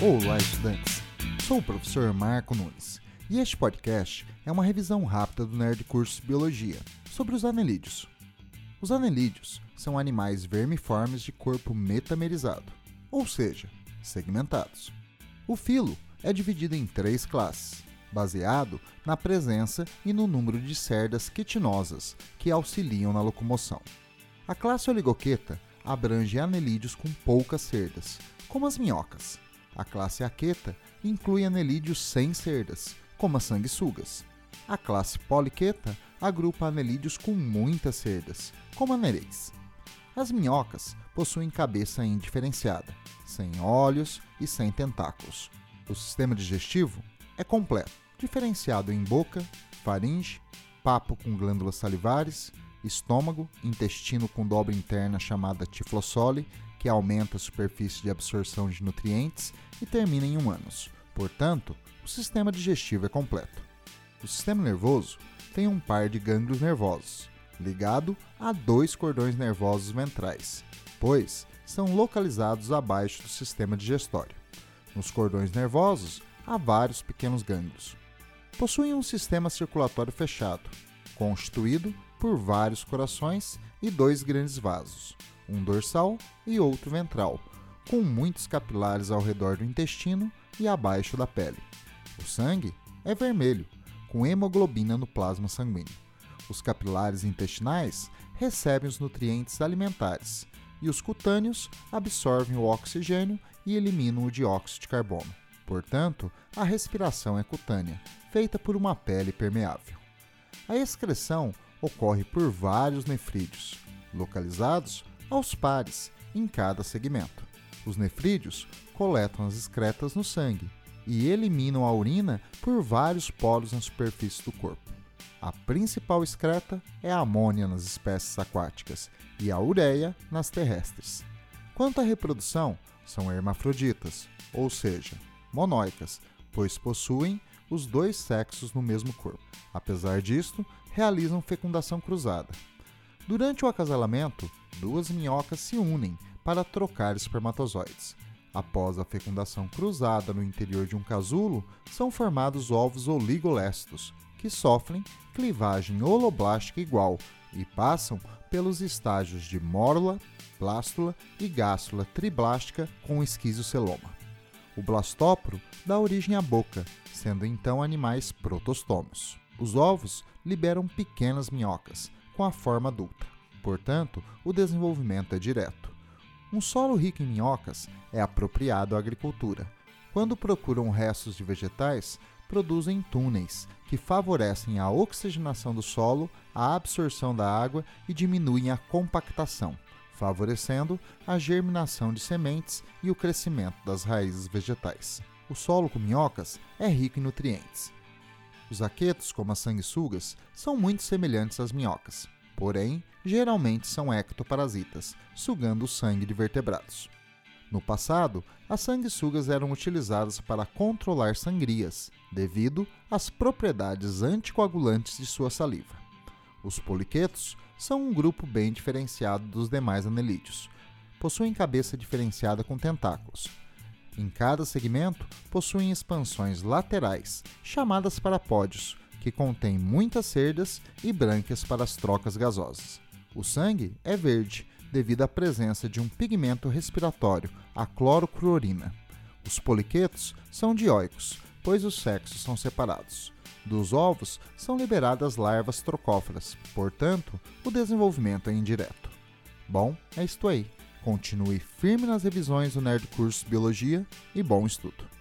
Olá, estudantes! Sou o professor Marco Nunes e este podcast é uma revisão rápida do Nerd Curso Biologia sobre os anelídeos. Os anelídeos são animais vermiformes de corpo metamerizado, ou seja, segmentados. O filo é dividido em três classes, baseado na presença e no número de cerdas quitinosas que auxiliam na locomoção. A classe Oligoqueta abrange anelídeos com poucas cerdas, como as minhocas. A classe Aqueta inclui anelídeos sem cerdas, como as sanguessugas. A classe Poliqueta agrupa anelídeos com muitas cerdas, como a nereis. As minhocas possuem cabeça indiferenciada, sem olhos e sem tentáculos. O sistema digestivo é completo, diferenciado em boca, faringe, papo com glândulas salivares, estômago, intestino com dobra interna chamada tiflossole, que aumenta a superfície de absorção de nutrientes e termina em um ânus. Portanto, o sistema digestivo é completo. O sistema nervoso tem um par de gânglios nervosos, ligado a dois cordões nervosos ventrais, pois são localizados abaixo do sistema digestório. Nos cordões nervosos há vários pequenos gânglios. Possuem um sistema circulatório fechado, constituído por vários corações e dois grandes vasos, um dorsal e outro ventral, com muitos capilares ao redor do intestino e abaixo da pele. O sangue é vermelho, com hemoglobina no plasma sanguíneo. Os capilares intestinais recebem os nutrientes alimentares e os cutâneos absorvem o oxigênio e eliminam o dióxido de carbono. Portanto, a respiração é cutânea, feita por uma pele permeável. A excreção ocorre por vários nefrídeos, localizados aos pares em cada segmento. Os nefrídeos coletam as excretas no sangue e eliminam a urina por vários poros na superfície do corpo. A principal excreta é a amônia nas espécies aquáticas e a ureia nas terrestres. Quanto à reprodução, são hermafroditas, ou seja, monóicas, pois possuem os dois sexos no mesmo corpo. Apesar disto, realizam fecundação cruzada. Durante o acasalamento, duas minhocas se unem para trocar espermatozoides. Após a fecundação cruzada no interior de um casulo, são formados ovos oligolestos, que sofrem clivagem holoblástica igual e passam pelos estágios de mórula, blástula e gástula triblástica com esquizoceloma. O blastóporo dá origem à boca, sendo então animais protostômios. Os ovos liberam pequenas minhocas, com a forma adulta. Portanto, o desenvolvimento é direto. Um solo rico em minhocas é apropriado à agricultura. Quando procuram restos de vegetais, produzem túneis que favorecem a oxigenação do solo, a absorção da água e diminuem a compactação, favorecendo a germinação de sementes e o crescimento das raízes vegetais. O solo com minhocas é rico em nutrientes. Os aquetos, como as sanguessugas, são muito semelhantes às minhocas, porém, geralmente são ectoparasitas, sugando o sangue de vertebrados. No passado, as sanguessugas eram utilizadas para controlar sangrias, devido às propriedades anticoagulantes de sua saliva. Os poliquetos são um grupo bem diferenciado dos demais anelídeos. Possuem cabeça diferenciada com tentáculos. Em cada segmento, possuem expansões laterais, chamadas parapódios, que contêm muitas cerdas e brânquias para as trocas gasosas. O sangue é verde, devido à presença de um pigmento respiratório, a clorocruorina. Os poliquetos são dioicos, pois os sexos são separados. Dos ovos são liberadas larvas trocófaras, portanto, o desenvolvimento é indireto. Bom, é isto aí. Continue firme nas revisões do Nerd Curso Biologia e bom estudo!